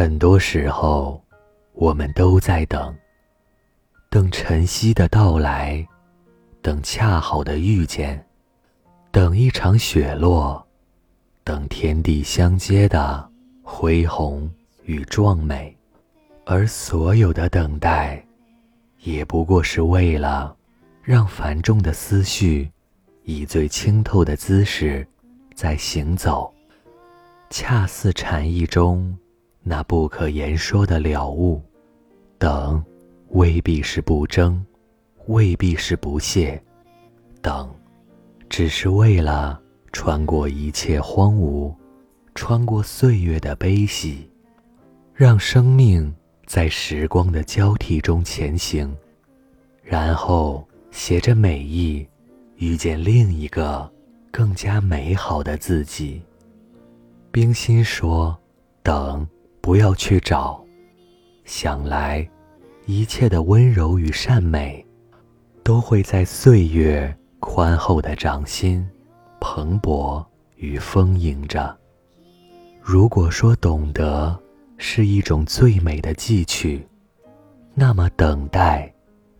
很多时候，我们都在等，等晨曦的到来，等恰好的遇见，等一场雪落，等天地相接的恢宏与壮美，而所有的等待，也不过是为了让繁重的思绪以最清透的姿势在行走，恰似禅意中。那不可言说的了悟，等，未必是不争，未必是不屑，等，只是为了穿过一切荒芜，穿过岁月的悲喜，让生命在时光的交替中前行，然后携着美意，遇见另一个更加美好的自己。冰心说：“等。”不要去找，想来，一切的温柔与善美，都会在岁月宽厚的掌心，蓬勃与丰盈着。如果说懂得是一种最美的寄取，那么等待，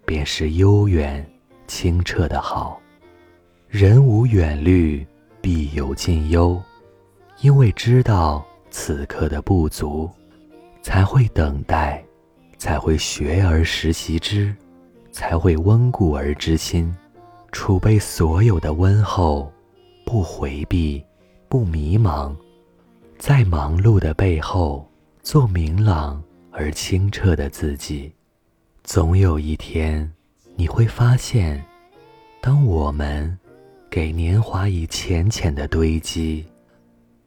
便是悠远清澈的好。人无远虑，必有近忧，因为知道。此刻的不足，才会等待，才会学而时习之，才会温故而知新，储备所有的温厚，不回避，不迷茫，在忙碌的背后，做明朗而清澈的自己。总有一天，你会发现，当我们给年华以浅浅的堆积，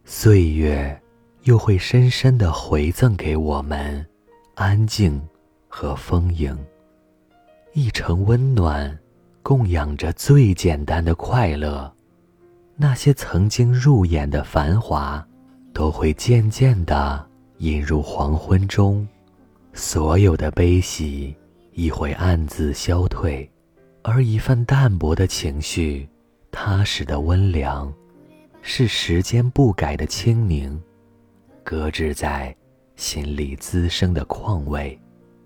岁月。又会深深的回赠给我们安静和丰盈，一程温暖，供养着最简单的快乐。那些曾经入眼的繁华，都会渐渐的引入黄昏中；所有的悲喜亦会暗自消退，而一份淡薄的情绪，踏实的温凉，是时间不改的清明。搁置在心里滋生的况味，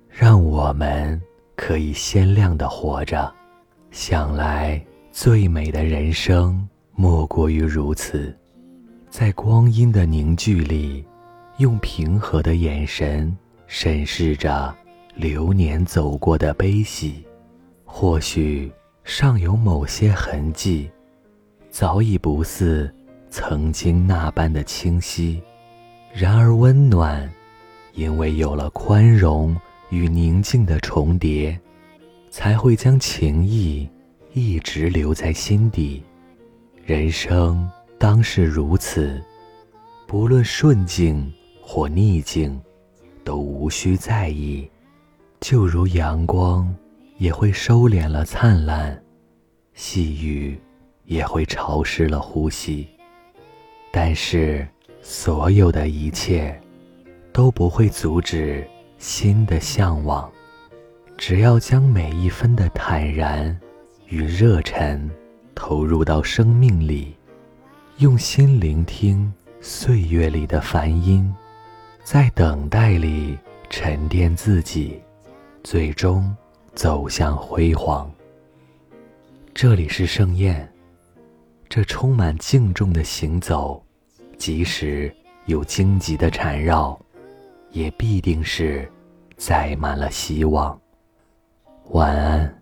让我们可以鲜亮的活着。想来最美的人生莫过于如此，在光阴的凝聚里，用平和的眼神审视着流年走过的悲喜。或许尚有某些痕迹，早已不似曾经那般的清晰。然而温暖，因为有了宽容与宁静的重叠，才会将情谊一直留在心底。人生当是如此，不论顺境或逆境，都无需在意。就如阳光也会收敛了灿烂，细雨也会潮湿了呼吸，但是。所有的一切都不会阻止心的向往，只要将每一分的坦然与热忱投入到生命里，用心聆听岁月里的梵音，在等待里沉淀自己，最终走向辉煌。这里是盛宴，这充满敬重的行走。即使有荆棘的缠绕，也必定是载满了希望。晚安。